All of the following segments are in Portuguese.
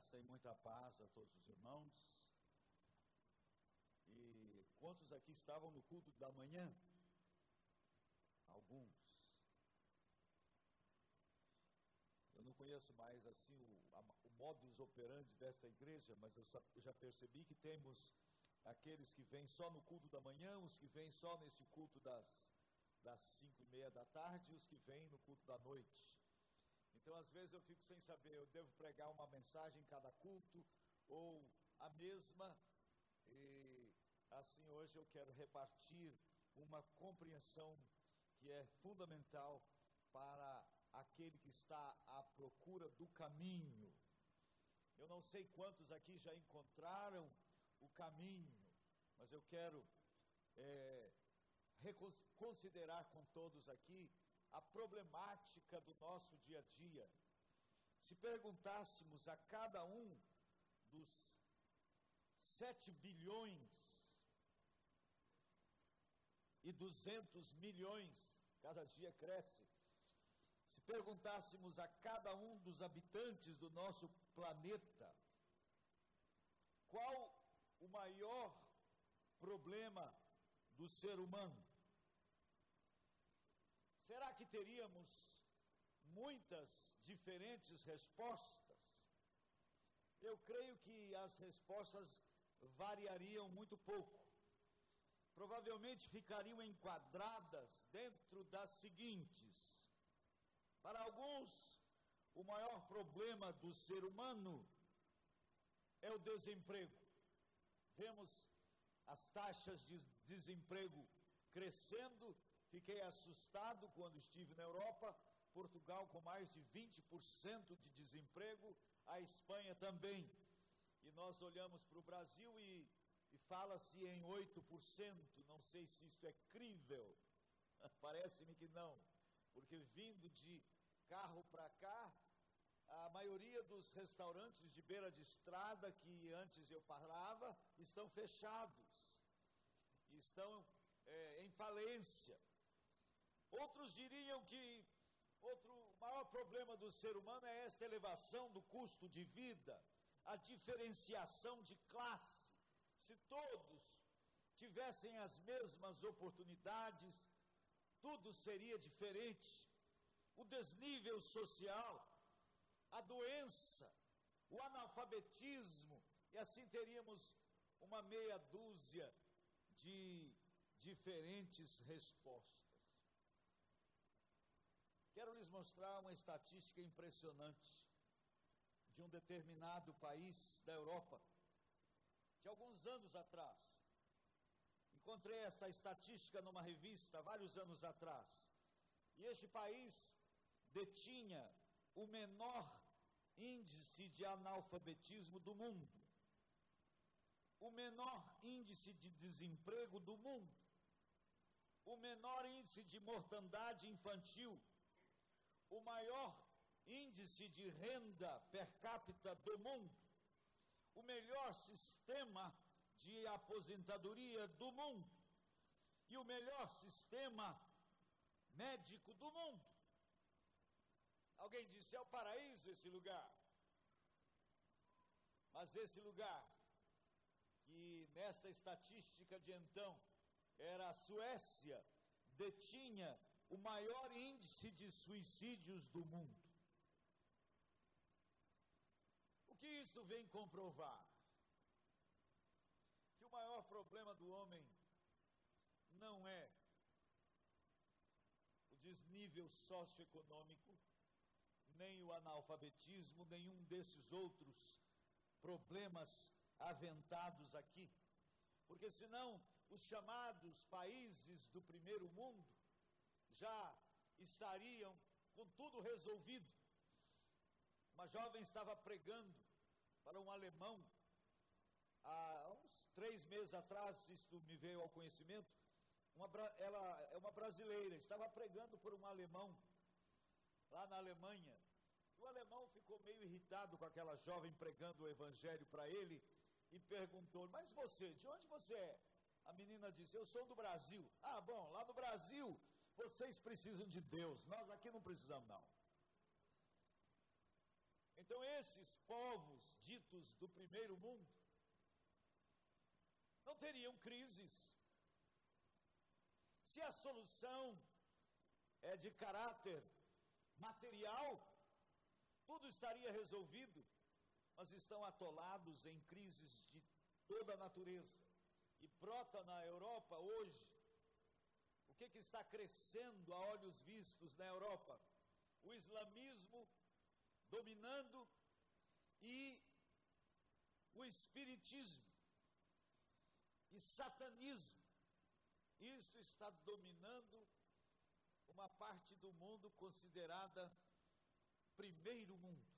Graça e muita paz a todos os irmãos. E quantos aqui estavam no culto da manhã? Alguns. Eu não conheço mais assim o, a, o modus operandi desta igreja, mas eu, só, eu já percebi que temos aqueles que vêm só no culto da manhã, os que vêm só nesse culto das, das cinco e meia da tarde, e os que vêm no culto da noite. Então, às vezes, eu fico sem saber, eu devo pregar uma mensagem em cada culto, ou a mesma, e assim hoje eu quero repartir uma compreensão que é fundamental para aquele que está à procura do caminho. Eu não sei quantos aqui já encontraram o caminho, mas eu quero é, considerar com todos aqui a problemática do nosso dia a dia. Se perguntássemos a cada um dos sete bilhões e duzentos milhões, cada dia cresce, se perguntássemos a cada um dos habitantes do nosso planeta qual o maior problema do ser humano, será que teríamos muitas diferentes respostas? Eu creio que as respostas variariam muito pouco. Provavelmente ficariam enquadradas dentro das seguintes: para alguns, o maior problema do ser humano é o desemprego. Vemos as taxas de desemprego crescendo. Fiquei assustado quando estive na Europa. Portugal com mais de 20% de desemprego, a Espanha também. E nós olhamos para o Brasil e, e fala-se em 8%. Não sei se isso é crível. Parece-me que não porque vindo de carro para cá, a maioria dos restaurantes de beira de estrada que antes eu parava estão fechados, estão é, em falência. Outros diriam que outro maior problema do ser humano é esta elevação do custo de vida, a diferenciação de classe. Se todos tivessem as mesmas oportunidades, tudo seria diferente. O desnível social, a doença, o analfabetismo, e assim teríamos uma meia dúzia de diferentes respostas. Quero lhes mostrar uma estatística impressionante de um determinado país da Europa, de alguns anos atrás. Encontrei essa estatística numa revista vários anos atrás. E este país detinha o menor índice de analfabetismo do mundo, o menor índice de desemprego do mundo, o menor índice de mortandade infantil, o maior índice de renda per capita do mundo, o melhor sistema de aposentadoria do mundo e o melhor sistema médico do mundo. Alguém disse: é o paraíso esse lugar. Mas esse lugar, que nesta estatística de então era a Suécia, detinha o maior índice de suicídios do mundo. O que isto vem comprovar? o maior problema do homem não é o desnível socioeconômico, nem o analfabetismo, nenhum desses outros problemas aventados aqui. Porque senão os chamados países do primeiro mundo já estariam com tudo resolvido. Uma jovem estava pregando para um alemão há uns três meses atrás, isto me veio ao conhecimento, uma, ela é uma brasileira, estava pregando por um alemão, lá na Alemanha. O alemão ficou meio irritado com aquela jovem pregando o evangelho para ele e perguntou: Mas você, de onde você é? A menina disse: Eu sou do Brasil. Ah, bom, lá no Brasil vocês precisam de Deus, nós aqui não precisamos, não. Então, esses povos ditos do primeiro mundo não teriam crises. Se a solução é de caráter material, tudo estaria resolvido, mas estão atolados em crises de toda a natureza. E brota na Europa hoje, que, que está crescendo a olhos vistos na Europa? O islamismo dominando e o espiritismo e satanismo. Isto está dominando uma parte do mundo considerada primeiro mundo.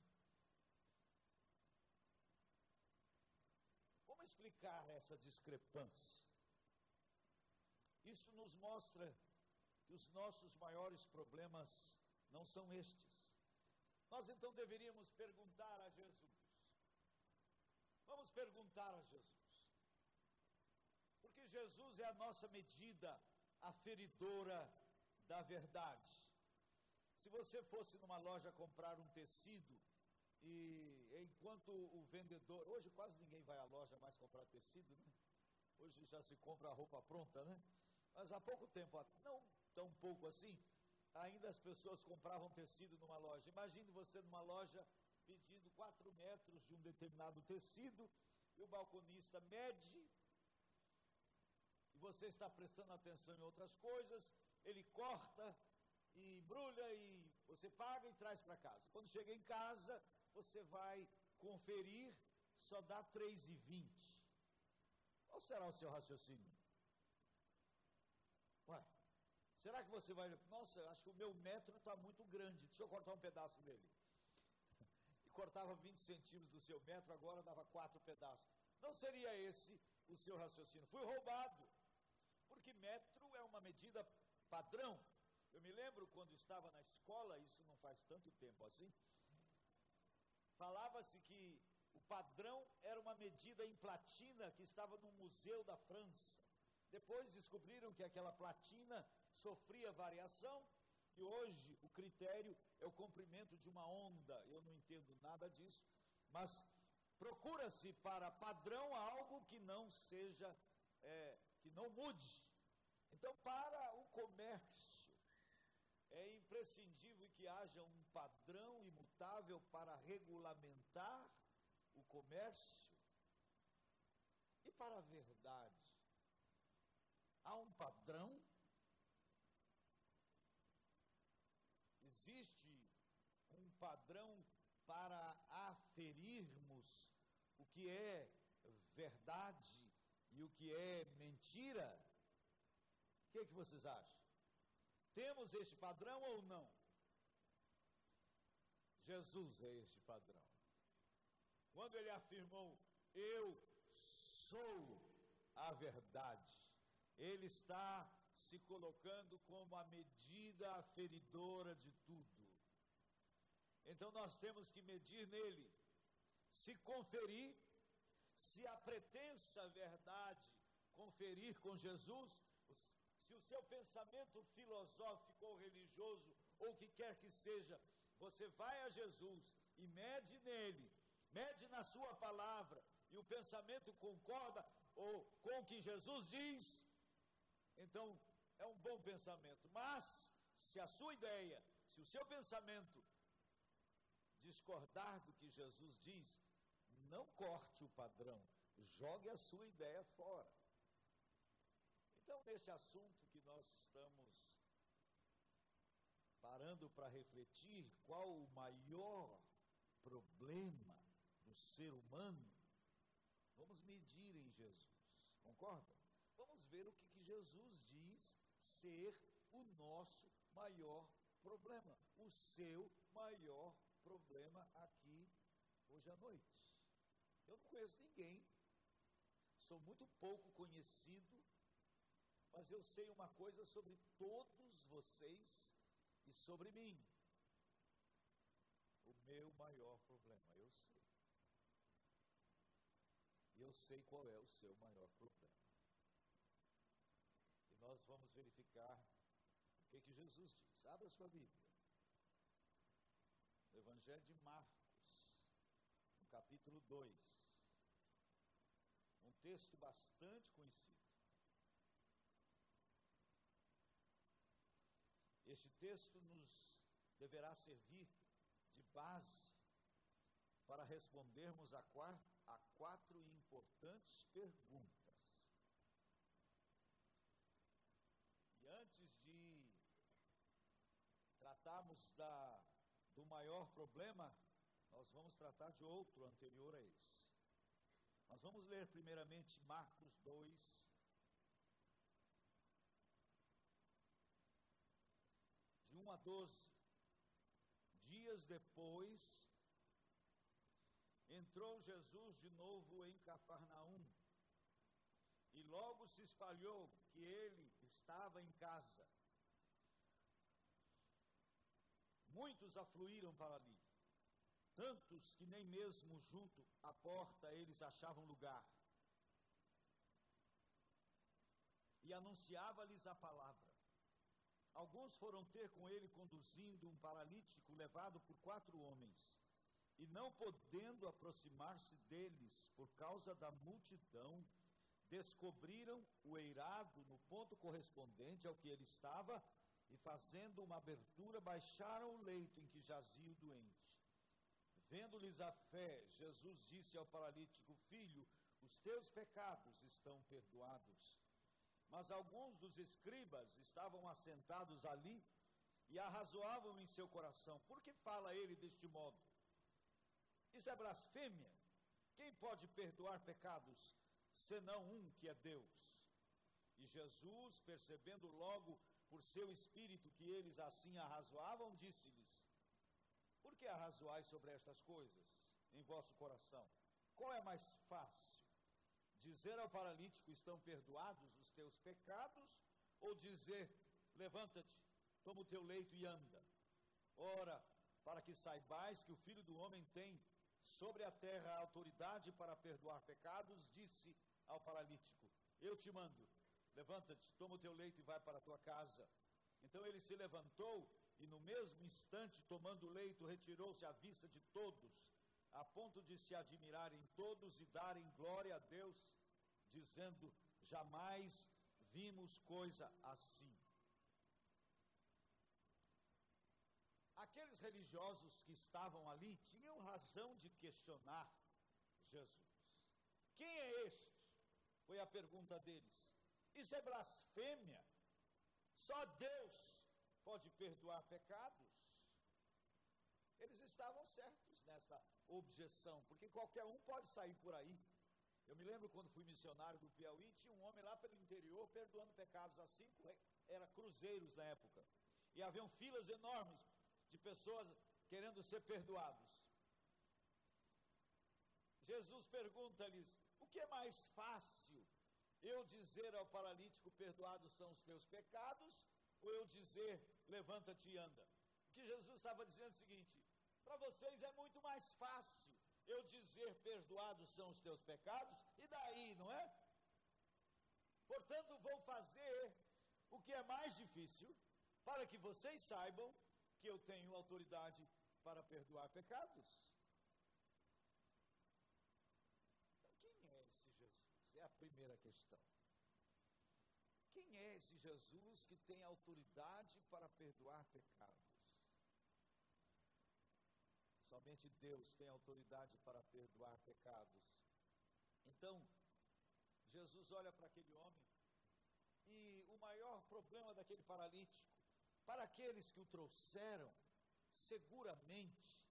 Como explicar essa discrepância? Isso nos mostra que os nossos maiores problemas não são estes. Nós então deveríamos perguntar a Jesus. Vamos perguntar a Jesus. Porque Jesus é a nossa medida aferidora da verdade. Se você fosse numa loja comprar um tecido e enquanto o vendedor, hoje quase ninguém vai à loja mais comprar tecido, né? Hoje já se compra a roupa pronta, né? Mas há pouco tempo, não tão pouco assim, ainda as pessoas compravam tecido numa loja. Imagine você numa loja pedindo 4 metros de um determinado tecido e o balconista mede e você está prestando atenção em outras coisas, ele corta e embrulha e você paga e traz para casa. Quando chega em casa, você vai conferir, só dá 3,20. Qual será o seu raciocínio? Será que você vai. Nossa, acho que o meu metro está muito grande, deixa eu cortar um pedaço dele. E cortava 20 centímetros do seu metro, agora dava quatro pedaços. Não seria esse o seu raciocínio? Fui roubado. Porque metro é uma medida padrão. Eu me lembro quando estava na escola, isso não faz tanto tempo assim. Falava-se que o padrão era uma medida em platina que estava no Museu da França. Depois descobriram que aquela platina sofria variação e hoje o critério é o comprimento de uma onda. Eu não entendo nada disso, mas procura-se para padrão algo que não seja, é, que não mude. Então, para o comércio, é imprescindível que haja um padrão imutável para regulamentar o comércio. E para a verdade, há um padrão existe um padrão para aferirmos o que é verdade e o que é mentira? O que, é que vocês acham? Temos este padrão ou não? Jesus é este padrão. Quando ele afirmou, Eu sou a verdade, ele está se colocando como a medida aferidora de tudo. Então nós temos que medir nele, se conferir, se a pretensa verdade conferir com Jesus, se o seu pensamento filosófico ou religioso, ou o que quer que seja, você vai a Jesus e mede nele, mede na sua palavra, e o pensamento concorda ou com o que Jesus diz, então é um bom pensamento. Mas, se a sua ideia, se o seu pensamento discordar do que Jesus diz, não corte o padrão, jogue a sua ideia fora. Então, neste assunto que nós estamos parando para refletir, qual o maior problema do ser humano, vamos medir em Jesus, concorda? Vamos ver o que, que Jesus diz ser o nosso maior problema, o seu maior problema aqui hoje à noite. Eu não conheço ninguém, sou muito pouco conhecido, mas eu sei uma coisa sobre todos vocês e sobre mim. O meu maior problema, eu sei. Eu sei qual é o seu maior problema nós vamos verificar o que, que Jesus diz. Abra sua Bíblia. Evangelho de Marcos. capítulo 2. Um texto bastante conhecido. Este texto nos deverá servir de base para respondermos a, a quatro importantes perguntas. E antes de tratarmos da, do maior problema, nós vamos tratar de outro anterior a esse. Nós vamos ler primeiramente Marcos 2, de 1 a 12. Dias depois, entrou Jesus de novo em Cafarnaum. E logo se espalhou que ele estava em casa. Muitos afluíram para ali tantos que nem mesmo junto à porta eles achavam lugar. E anunciava-lhes a palavra. Alguns foram ter com ele conduzindo um paralítico levado por quatro homens. E não podendo aproximar-se deles por causa da multidão, descobriram o eirado no ponto correspondente ao que ele estava e, fazendo uma abertura, baixaram o leito em que jazia o doente. Vendo-lhes a fé, Jesus disse ao paralítico: Filho, os teus pecados estão perdoados. Mas alguns dos escribas estavam assentados ali e arrazoavam em seu coração: Por que fala ele deste modo? Isso é blasfêmia. Quem pode perdoar pecados senão um que é Deus? E Jesus, percebendo logo por seu espírito que eles assim arrazoavam, disse-lhes: por que arrazoais sobre estas coisas em vosso coração? Qual é mais fácil? Dizer ao paralítico: Estão perdoados os teus pecados? Ou dizer: Levanta-te, toma o teu leito e anda? Ora, para que saibais que o Filho do Homem tem sobre a terra autoridade para perdoar pecados, disse ao paralítico: Eu te mando, levanta-te, toma o teu leito e vai para a tua casa. Então ele se levantou e no mesmo instante, tomando o leito, retirou-se à vista de todos, a ponto de se admirarem todos e darem glória a Deus, dizendo: Jamais vimos coisa assim. Aqueles religiosos que estavam ali tinham razão de questionar Jesus. Quem é este? Foi a pergunta deles. Isso é blasfêmia. Só Deus pode perdoar pecados. Eles estavam certos nessa objeção, porque qualquer um pode sair por aí. Eu me lembro quando fui missionário do Piauí, tinha um homem lá pelo interior perdoando pecados a cinco, era cruzeiros na época. E haviam filas enormes de pessoas querendo ser perdoados. Jesus pergunta-lhes: o que é mais fácil? Eu dizer ao paralítico: perdoados são os teus pecados, ou eu dizer, levanta-te e anda. O que Jesus estava dizendo é o seguinte: para vocês é muito mais fácil eu dizer, perdoados são os teus pecados, e daí, não é? Portanto, vou fazer o que é mais difícil, para que vocês saibam que eu tenho autoridade para perdoar pecados. Então, quem é esse Jesus? É a questão. Quem é esse Jesus que tem autoridade para perdoar pecados? Somente Deus tem autoridade para perdoar pecados. Então, Jesus olha para aquele homem e o maior problema daquele paralítico, para aqueles que o trouxeram, seguramente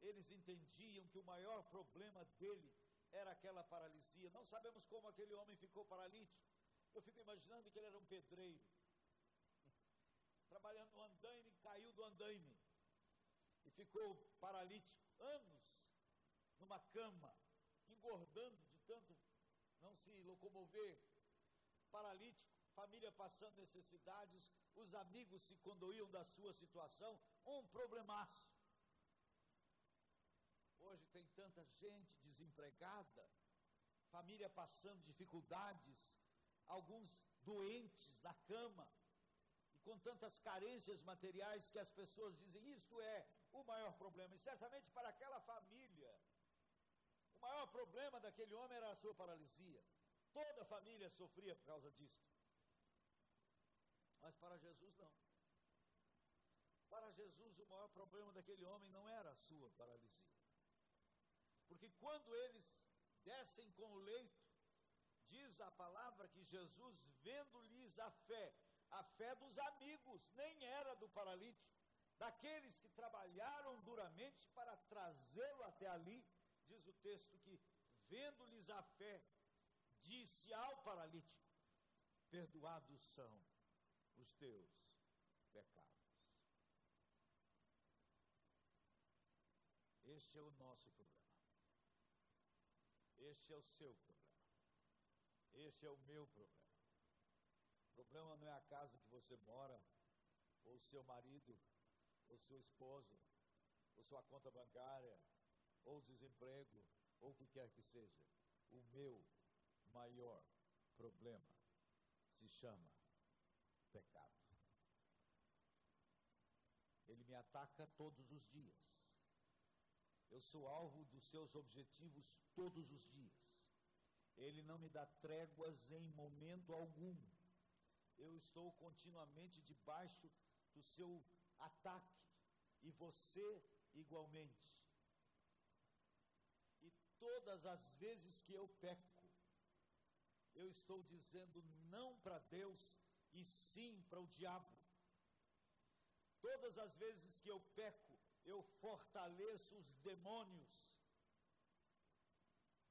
eles entendiam que o maior problema dele era aquela paralisia. Não sabemos como aquele homem ficou paralítico. Eu fico imaginando que ele era um pedreiro, trabalhando no andaime, caiu do andaime e ficou paralítico anos numa cama, engordando de tanto não se locomover, paralítico, família passando necessidades, os amigos se condoíam da sua situação, um problemaço. Hoje tem tanta gente desempregada, família passando dificuldades, alguns doentes na cama, e com tantas carências materiais que as pessoas dizem: isto é o maior problema. E certamente para aquela família, maior problema daquele homem era a sua paralisia. Toda a família sofria por causa disso. Mas para Jesus, não. Para Jesus, o maior problema daquele homem não era a sua paralisia. Porque quando eles descem com o leito, diz a palavra que Jesus, vendo-lhes a fé, a fé dos amigos, nem era do paralítico, daqueles que trabalharam duramente para trazê-lo até ali, diz o texto que, vendo-lhes a fé, disse ao paralítico: Perdoados são os teus pecados. Este é o nosso problema. Este é o seu problema. Este é o meu problema. O problema não é a casa que você mora, ou o seu marido, ou sua esposa, ou sua conta bancária, ou desemprego, ou o que quer que seja. O meu maior problema se chama pecado. Ele me ataca todos os dias. Eu sou alvo dos seus objetivos todos os dias. Ele não me dá tréguas em momento algum. Eu estou continuamente debaixo do seu ataque. E você igualmente. E todas as vezes que eu peco, eu estou dizendo não para Deus e sim para o diabo. Todas as vezes que eu peco, eu fortaleço os demônios.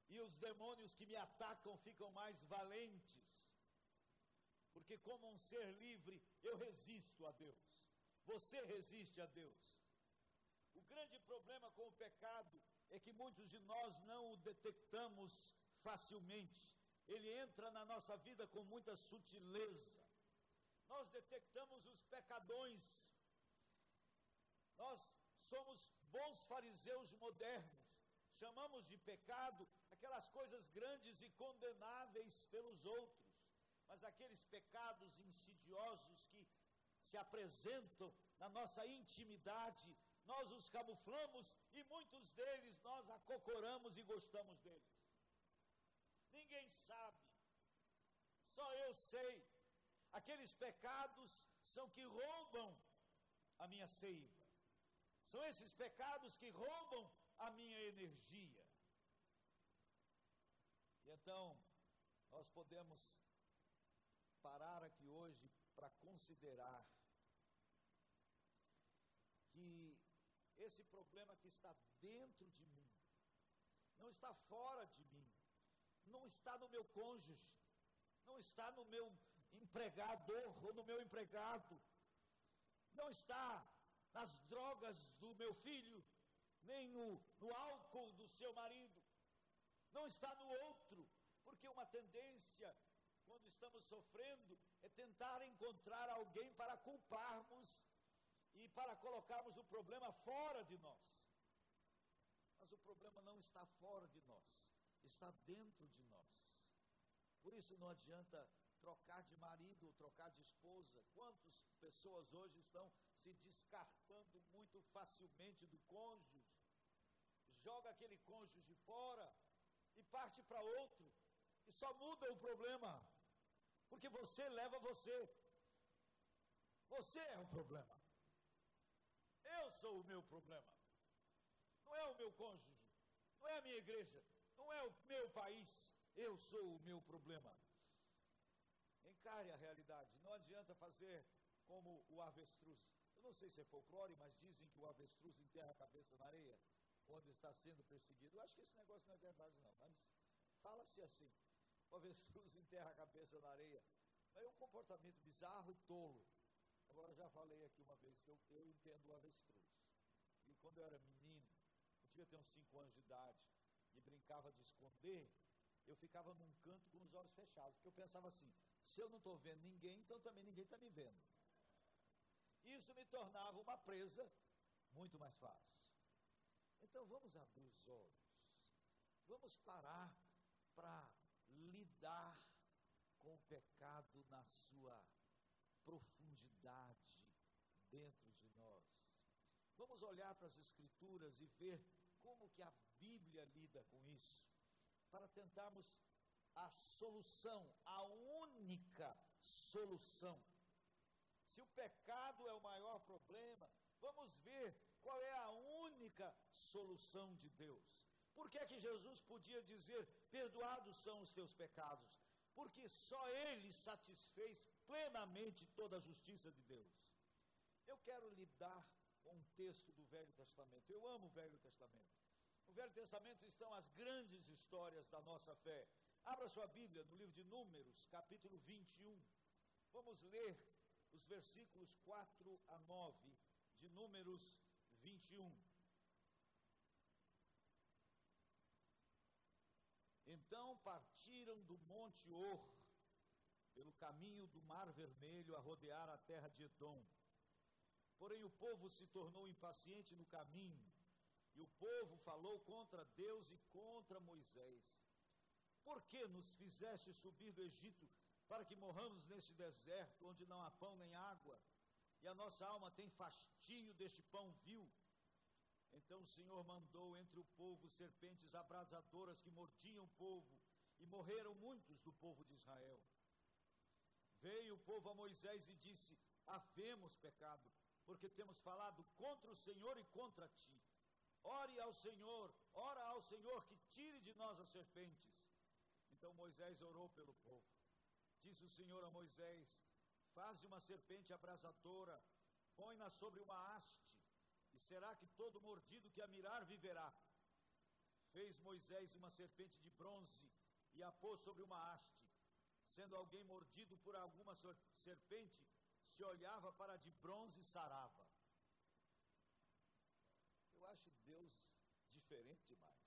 E os demônios que me atacam ficam mais valentes. Porque, como um ser livre, eu resisto a Deus. Você resiste a Deus. O grande problema com o pecado é que muitos de nós não o detectamos facilmente. Ele entra na nossa vida com muita sutileza. Nós detectamos os pecadões. Nós somos bons fariseus modernos. Chamamos de pecado aquelas coisas grandes e condenáveis pelos outros, mas aqueles pecados insidiosos que se apresentam na nossa intimidade, nós os camuflamos e muitos deles nós acocoramos e gostamos deles. Ninguém sabe, só eu sei. Aqueles pecados são que roubam a minha seiva. São esses pecados que roubam a minha energia. E então, nós podemos parar aqui hoje para considerar que esse problema que está dentro de mim, não está fora de mim, não está no meu cônjuge, não está no meu empregador ou no meu empregado, não está nas drogas do meu filho, nem no, no álcool do seu marido. Não está no outro, porque uma tendência, quando estamos sofrendo, é tentar encontrar alguém para culparmos e para colocarmos o problema fora de nós. Mas o problema não está fora de nós, está dentro de nós. Por isso não adianta trocar de marido trocar de esposa. Quantas pessoas hoje estão se descartando muito facilmente do cônjuge? Joga aquele cônjuge fora e parte para outro e só muda o problema, porque você leva você. Você é o problema. Eu sou o meu problema. Não é o meu cônjuge, não é a minha igreja, não é o meu país. Eu sou o meu problema. Encare a realidade. Não adianta fazer como o avestruz. Eu não sei se é folclore, mas dizem que o avestruz enterra a cabeça na areia quando está sendo perseguido. Eu acho que esse negócio não é verdade, não, mas fala-se assim: o avestruz enterra a cabeça na areia. É um comportamento bizarro e tolo. Agora, já falei aqui uma vez que eu, eu entendo o avestruz. E quando eu era menino, eu devia ter uns 5 anos de idade, e brincava de esconder, eu ficava num canto com os olhos fechados, porque eu pensava assim: se eu não estou vendo ninguém, então também ninguém está me vendo. Isso me tornava uma presa muito mais fácil. Então vamos abrir os olhos, vamos parar para lidar com o pecado na sua profundidade dentro de nós. Vamos olhar para as Escrituras e ver como que a Bíblia lida com isso. Para tentarmos a solução, a única solução. Se o pecado é o maior problema, vamos ver qual é a única solução de Deus. Por que é que Jesus podia dizer: "Perdoados são os teus pecados"? Porque só ele satisfez plenamente toda a justiça de Deus. Eu quero lhe dar um texto do Velho Testamento. Eu amo o Velho Testamento. Velho Testamento estão as grandes histórias da nossa fé. Abra sua Bíblia no livro de Números, capítulo 21. Vamos ler os versículos 4 a 9 de Números 21. Então partiram do Monte Or, pelo caminho do Mar Vermelho, a rodear a terra de Edom. Porém, o povo se tornou impaciente no caminho, e o povo falou contra Deus e contra Moisés. Por que nos fizeste subir do Egito para que morramos neste deserto, onde não há pão nem água? E a nossa alma tem fastio deste pão vil. Então o Senhor mandou entre o povo serpentes abrasadoras que mordiam o povo, e morreram muitos do povo de Israel. Veio o povo a Moisés e disse: Havemos pecado, porque temos falado contra o Senhor e contra ti. Ore ao Senhor, ora ao Senhor que tire de nós as serpentes. Então Moisés orou pelo povo. Disse o Senhor a Moisés: Faze uma serpente abrasadora, põe-na sobre uma haste, e será que todo mordido que a mirar viverá. Fez Moisés uma serpente de bronze e a pôs sobre uma haste. Sendo alguém mordido por alguma serpente, se olhava para de bronze e sarava. Eu acho Deus diferente demais.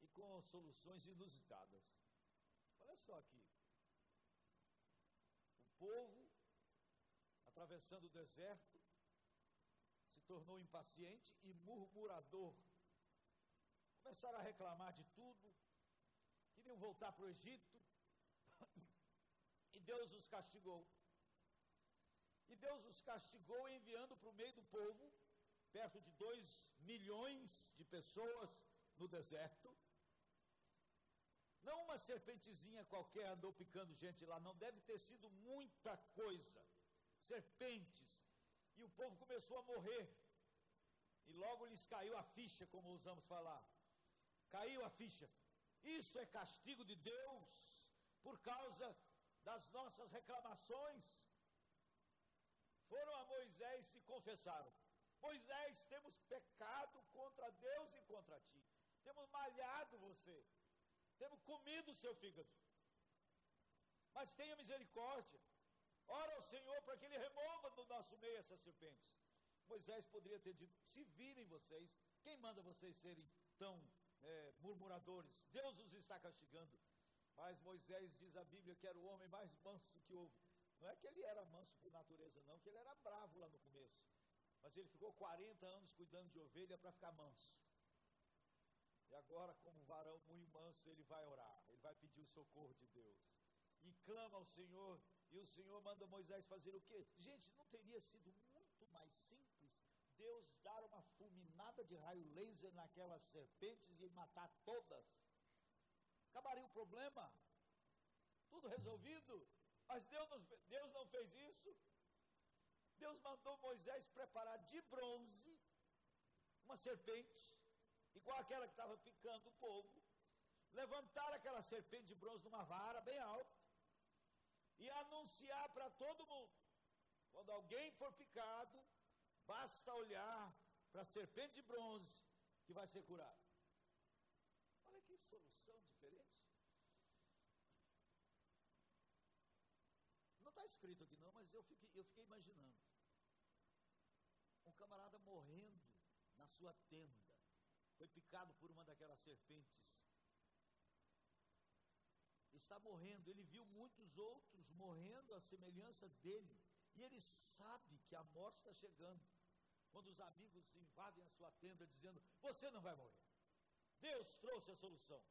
E com soluções inusitadas. Olha só aqui. O povo, atravessando o deserto, se tornou impaciente e murmurador. Começaram a reclamar de tudo, queriam voltar para o Egito, e Deus os castigou. E Deus os castigou enviando para o meio do povo, perto de dois milhões de pessoas no deserto. Não uma serpentezinha qualquer andou picando gente lá, não deve ter sido muita coisa. Serpentes. E o povo começou a morrer. E logo lhes caiu a ficha, como usamos falar. Caiu a ficha. Isto é castigo de Deus por causa das nossas reclamações. Foram a Moisés e se confessaram: Moisés, temos pecado contra Deus e contra ti. Temos malhado você. Temos comido o seu fígado. Mas tenha misericórdia. Ora ao Senhor para que Ele remova do nosso meio essas serpentes. Moisés poderia ter dito: se virem vocês, quem manda vocês serem tão é, murmuradores? Deus os está castigando. Mas Moisés diz a Bíblia que era o homem mais manso que houve. Não é que ele era manso por natureza, não, que ele era bravo lá no começo. Mas ele ficou 40 anos cuidando de ovelha para ficar manso. E agora, como varão muito manso, ele vai orar, ele vai pedir o socorro de Deus. E clama ao Senhor, e o Senhor manda Moisés fazer o quê? Gente, não teria sido muito mais simples Deus dar uma fulminada de raio laser naquelas serpentes e matar todas? acabaria o problema. Tudo resolvido. Mas Deus, Deus não fez isso. Deus mandou Moisés preparar de bronze uma serpente, igual aquela que estava picando o povo, levantar aquela serpente de bronze numa vara bem alta e anunciar para todo mundo: quando alguém for picado, basta olhar para a serpente de bronze que vai ser curado. Olha que solução escrito aqui não, mas eu fiquei, eu fiquei imaginando. Um camarada morrendo na sua tenda, foi picado por uma daquelas serpentes. Está morrendo, ele viu muitos outros morrendo à semelhança dele, e ele sabe que a morte está chegando. Quando os amigos invadem a sua tenda dizendo: Você não vai morrer. Deus trouxe a solução.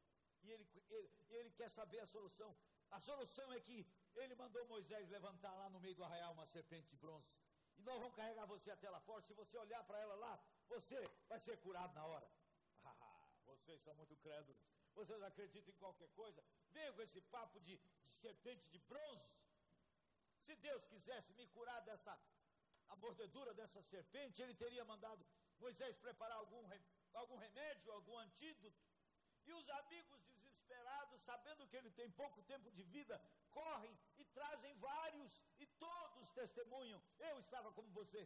E ele, ele, ele quer saber a solução. A solução é que ele mandou Moisés levantar lá no meio do arraial uma serpente de bronze. E nós vamos carregar você até lá fora. Se você olhar para ela lá, você vai ser curado na hora. Vocês são muito crédulos. Vocês acreditam em qualquer coisa? Venham com esse papo de, de serpente de bronze. Se Deus quisesse me curar dessa a mordedura dessa serpente, ele teria mandado Moisés preparar algum, algum remédio, algum antídoto. E os amigos sabendo que ele tem pouco tempo de vida, correm e trazem vários, e todos testemunham. Eu estava como você,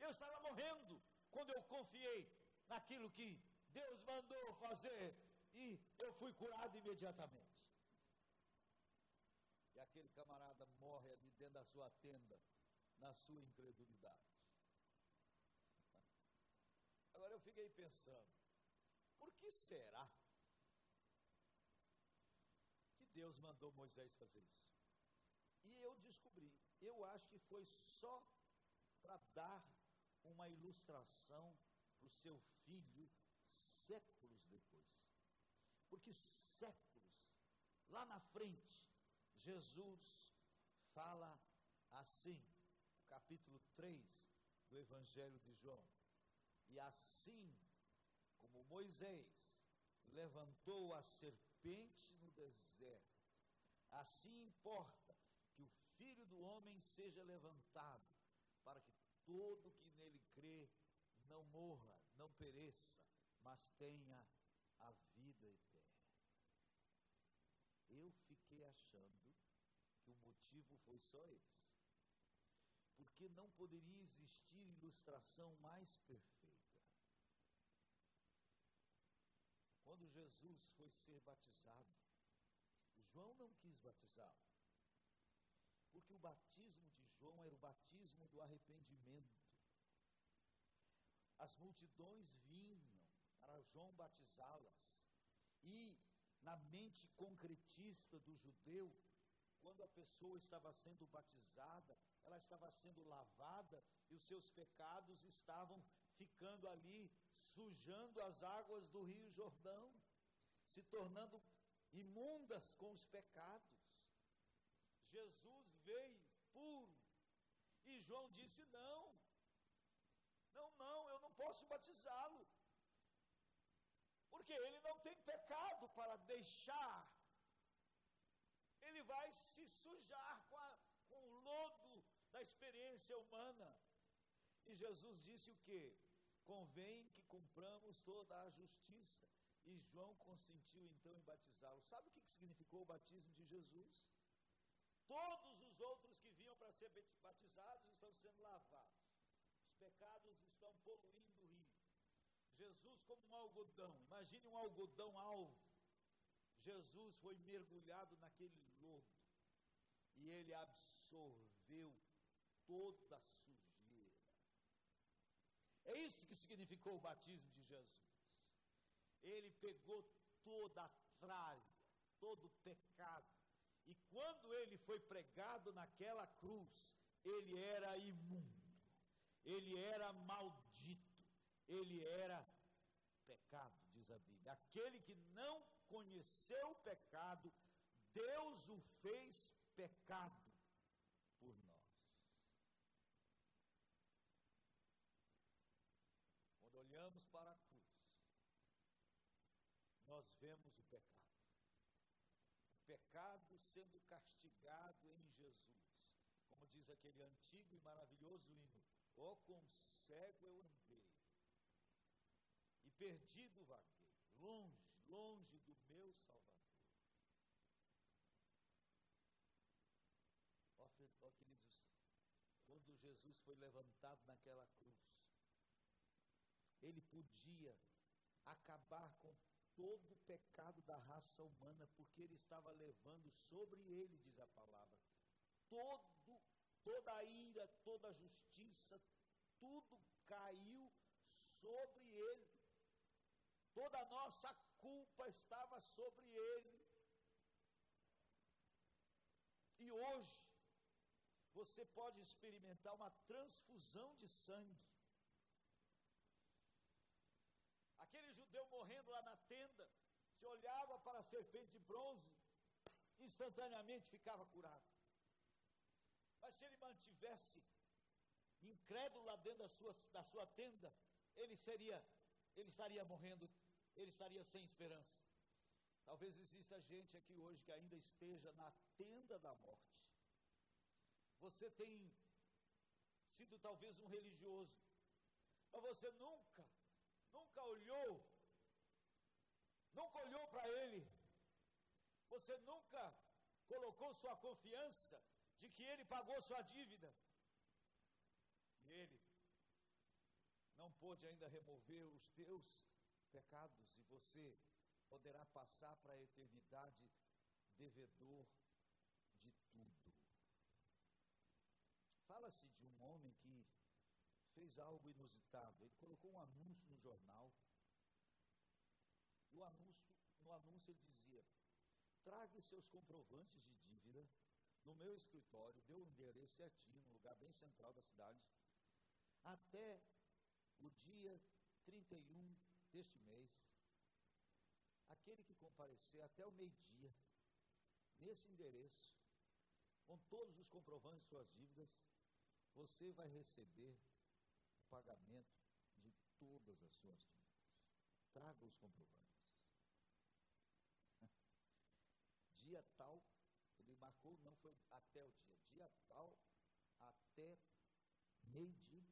eu estava morrendo quando eu confiei naquilo que Deus mandou fazer, e eu fui curado imediatamente. E aquele camarada morre ali dentro da sua tenda, na sua incredulidade. Agora eu fiquei pensando, por que será Deus mandou Moisés fazer isso? E eu descobri, eu acho que foi só para dar uma ilustração para o seu filho séculos depois. Porque séculos lá na frente, Jesus fala assim, capítulo 3 do Evangelho de João. E assim como Moisés levantou a serpente no deserto, assim importa que o Filho do Homem seja levantado, para que todo que nele crê não morra, não pereça, mas tenha a vida eterna. Eu fiquei achando que o motivo foi só esse. Porque não poderia existir ilustração mais perfeita. Quando Jesus foi ser batizado, João não quis batizá-lo. Porque o batismo de João era o batismo do arrependimento. As multidões vinham para João batizá-las. E na mente concretista do judeu, quando a pessoa estava sendo batizada, ela estava sendo lavada e os seus pecados estavam ficando ali, sujando as águas do Rio Jordão, se tornando imundas com os pecados. Jesus veio puro e João disse: Não, não, não, eu não posso batizá-lo, porque ele não tem pecado para deixar ele vai se sujar com, a, com o lodo da experiência humana. E Jesus disse o que? Convém que cumpramos toda a justiça. E João consentiu então em batizá-lo. Sabe o que significou o batismo de Jesus? Todos os outros que vinham para ser batizados estão sendo lavados. Os pecados estão poluindo o rio. Jesus, como um algodão, imagine um algodão alvo Jesus foi mergulhado naquele lodo e ele absorveu toda a. É isso que significou o batismo de Jesus. Ele pegou toda a tralha, todo o pecado, e quando ele foi pregado naquela cruz, ele era imundo, ele era maldito, ele era pecado, diz a Bíblia. Aquele que não conheceu o pecado, Deus o fez pecado por nós. Quando olhamos para a cruz, nós vemos o pecado. O pecado sendo castigado em Jesus. Como diz aquele antigo e maravilhoso hino: Ó oh, com cego eu andei, e perdido vaguei, longe longe do meu Salvador. Ó, ó queridos, quando Jesus foi levantado naquela cruz, ele podia acabar com todo o pecado da raça humana, porque ele estava levando sobre ele, diz a palavra, todo, toda a ira, toda a justiça, tudo caiu sobre ele. Toda a nossa culpa estava sobre ele. E hoje, você pode experimentar uma transfusão de sangue. Aquele judeu morrendo tenda, se olhava para a serpente de bronze, instantaneamente ficava curado. Mas se ele mantivesse incrédulo lá dentro da sua, da sua tenda, ele seria, ele estaria morrendo ele estaria sem esperança. Talvez exista gente aqui hoje que ainda esteja na tenda da morte. Você tem sido talvez um religioso, mas você nunca, nunca olhou, nunca olhou para ele, você nunca colocou sua confiança de que ele pagou sua dívida. E ele não pôde ainda remover os teus pecados e você poderá passar para a eternidade devedor de tudo. Fala-se de um homem que fez algo inusitado. Ele colocou um anúncio no jornal. E o anúncio, no anúncio ele dizia: traga seus comprovantes de dívida no meu escritório, deu o endereço certinho, num lugar bem central da cidade, até o dia 31 deste mês, aquele que comparecer até o meio-dia, nesse endereço, com todos os comprovantes de suas dívidas, você vai receber o pagamento de todas as suas dívidas. Traga os comprovantes. Dia tal, ele marcou, não foi até o dia, dia tal, até meio-dia.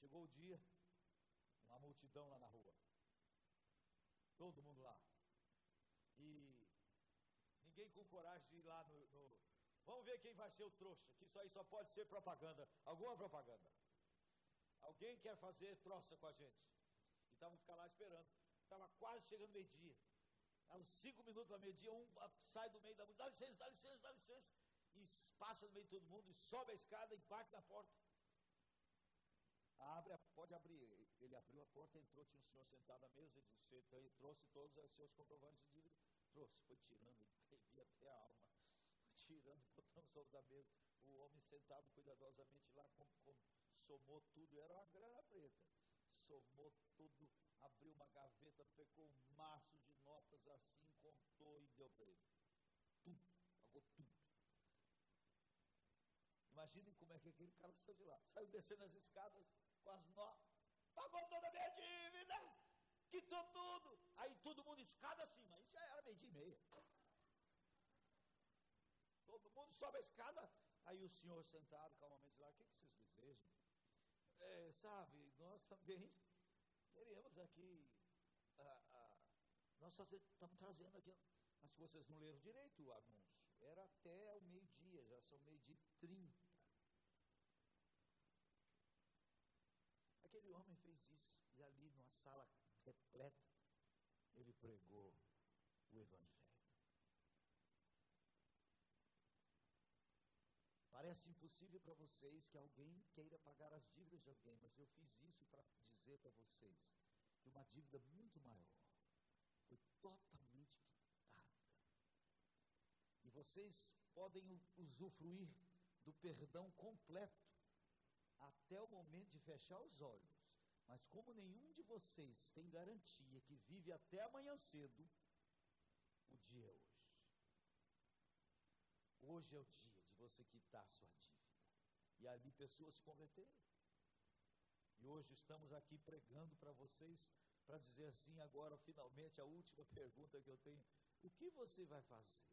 Chegou o dia, uma multidão lá na rua. Todo mundo lá. E ninguém com coragem de ir lá no, no, Vamos ver quem vai ser o trouxa, que isso aí só pode ser propaganda, alguma propaganda. Alguém quer fazer troça com a gente. E estavam ficar lá esperando. Estava quase chegando meio-dia. Uns cinco minutos para meio-dia, um sai do meio da multidão, dá licença, dá licença, dá licença. E passa no meio de todo mundo, e sobe a escada e bate na porta. Abre, pode abrir. Ele abriu a porta, entrou, tinha um senhor sentado à mesa, disse, você trouxe todos os seus comprovantes de dívida. Trouxe, foi tirando, teve até a alma. Foi tirando, botando sobre da mesa. O homem sentado cuidadosamente lá, com, com, somou tudo, era uma grana preta. Somou tudo, abriu uma gaveta, pegou um maço de notas assim, contou e deu para ele. Tudo, pagou tudo. Imaginem como é que aquele cara saiu de lá. Saiu descendo as escadas com as notas, pagou toda a minha dívida, quitou tudo. Aí todo mundo escada acima. Isso já era meio dia e meia. Todo mundo sobe a escada. Aí o senhor sentado calmamente lá, o que, que vocês desejam? É, sabe, nós também queremos aqui. Ah, ah, nós estamos trazendo aqui. Mas vocês não leram direito o anúncio, era até o meio-dia, já são meio-dia e trinta. Aquele homem fez isso, e ali numa sala repleta, ele pregou o Evangelho. Parece impossível para vocês que alguém queira pagar as dívidas de alguém, mas eu fiz isso para dizer para vocês que uma dívida muito maior foi totalmente quitada. E vocês podem usufruir do perdão completo até o momento de fechar os olhos. Mas como nenhum de vocês tem garantia que vive até amanhã cedo, o dia é hoje. Hoje é o dia você quitar sua dívida. E ali pessoas se converteram. E hoje estamos aqui pregando para vocês, para dizer assim, agora finalmente a última pergunta que eu tenho: o que você vai fazer?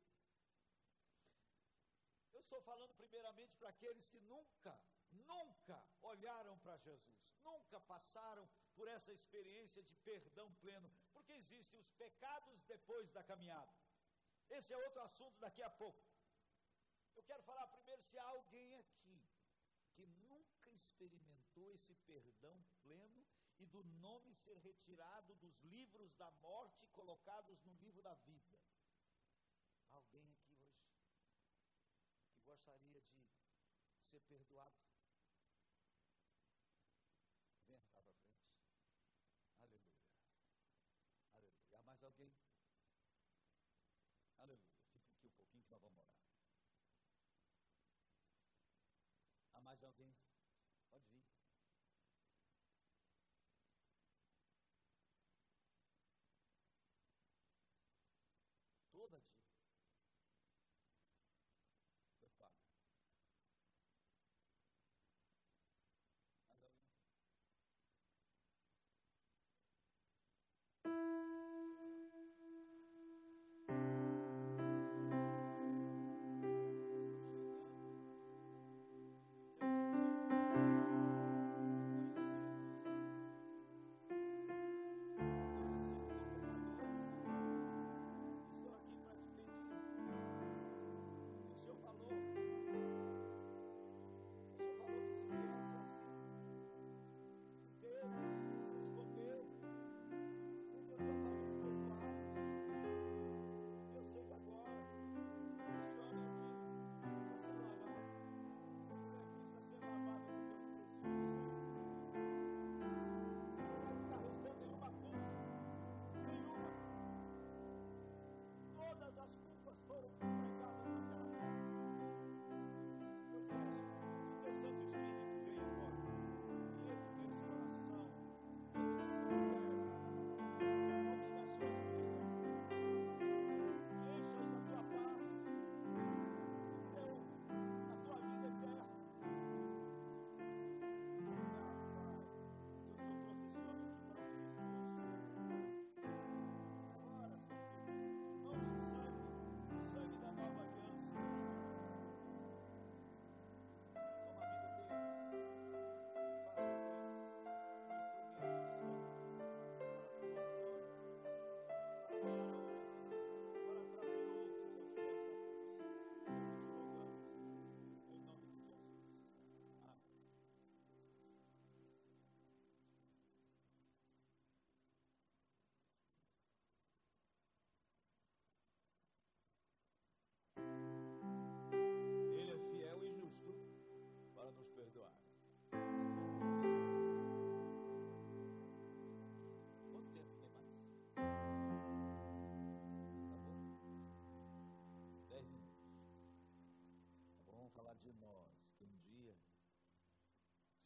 Eu estou falando primeiramente para aqueles que nunca, nunca olharam para Jesus, nunca passaram por essa experiência de perdão pleno, porque existem os pecados depois da caminhada. Esse é outro assunto daqui a pouco. Eu quero falar primeiro se há alguém aqui que nunca experimentou esse perdão pleno e do nome ser retirado dos livros da morte colocados no livro da vida. Alguém aqui hoje que gostaria de ser perdoado? Venha cá para frente. Aleluia. Aleluia. Há mais alguém? Aleluia. Fica aqui um pouquinho que nós vamos orar. Mais alguém?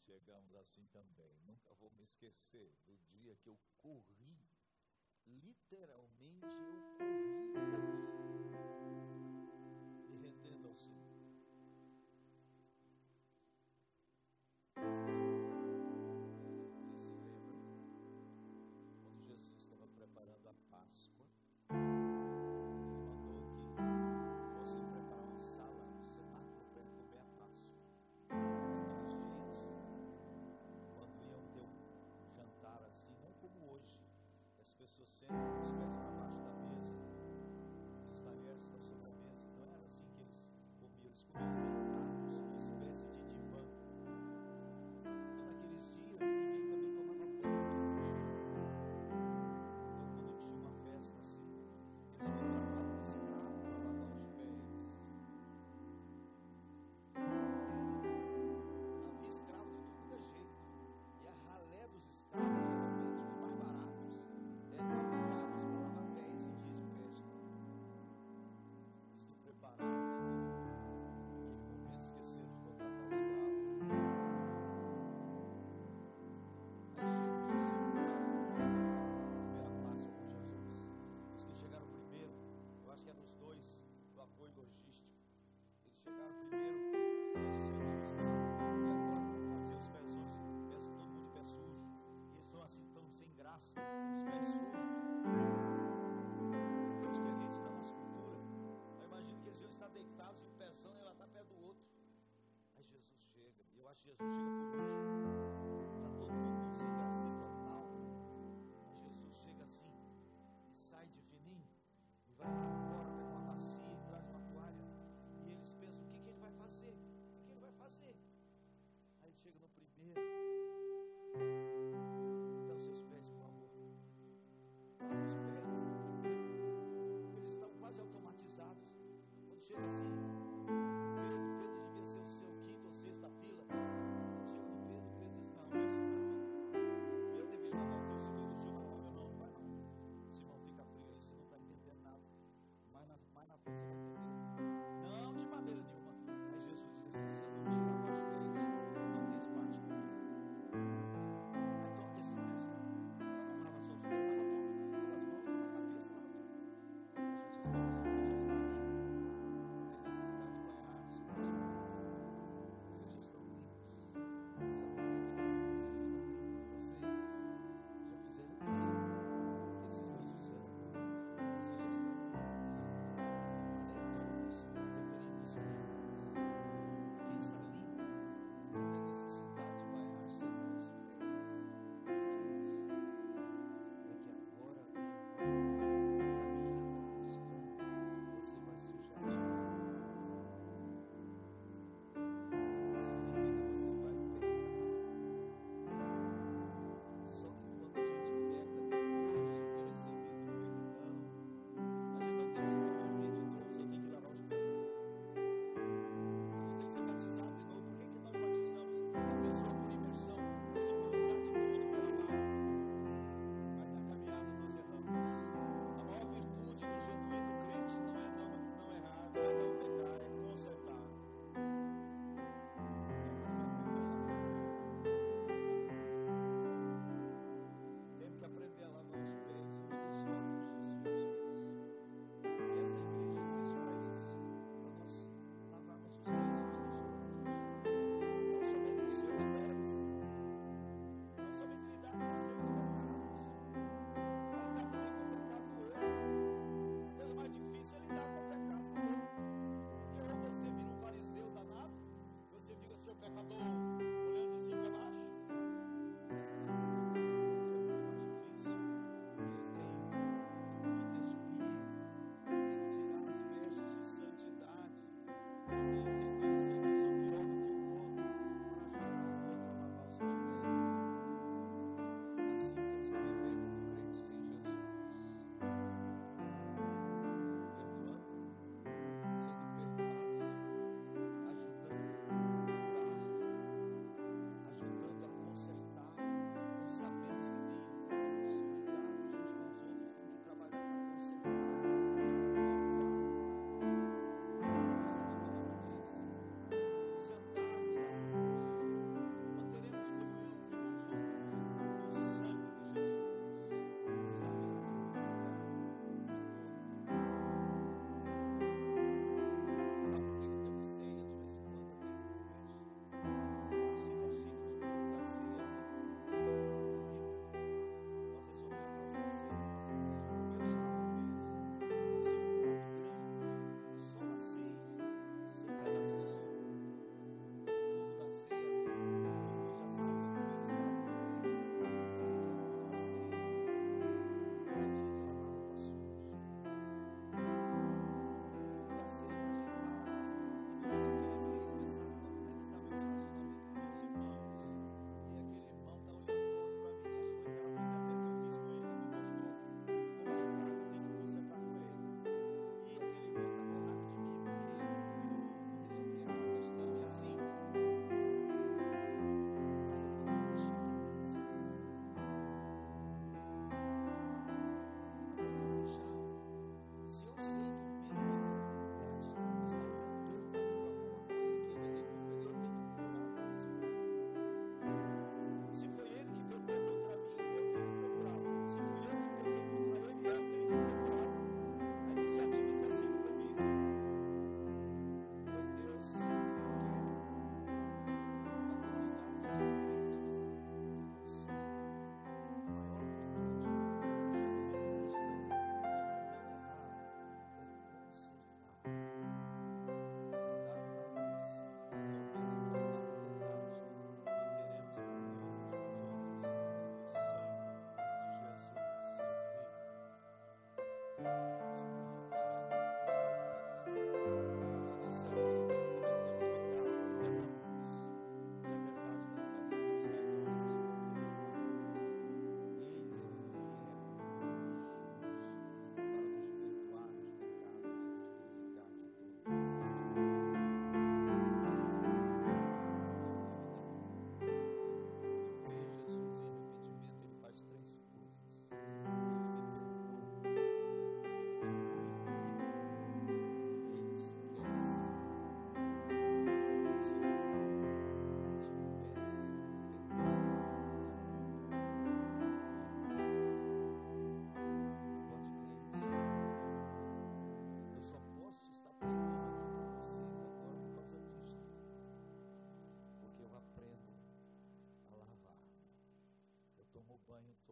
Chegamos assim também. Nunca vou me esquecer do dia que eu corri, literalmente eu corri, corri, pessoas chegaram primeiro, esqueceram de escravo, e agora vão fazer os pés sujos, pensa todo mundo de pé sujo, e eles estão assim tão sem graça, os pés sujos, tão diferentes da nossa cultura. Eu imagino que eles iam estar deitados e o pezão ia lá estar perto do outro. Aí Jesus chega, e eu acho que Jesus chega por último.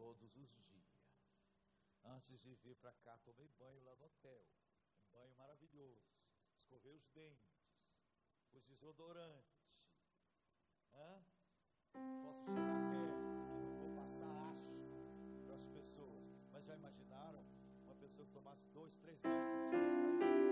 Todos os dias. Antes de vir para cá, tomei banho lá no hotel. Um banho maravilhoso. Escovei os dentes, os desodorantes. Hã? Posso chegar perto, que não vou passar asco para as pessoas. Mas já imaginaram uma pessoa que tomasse dois, três banhos por dia,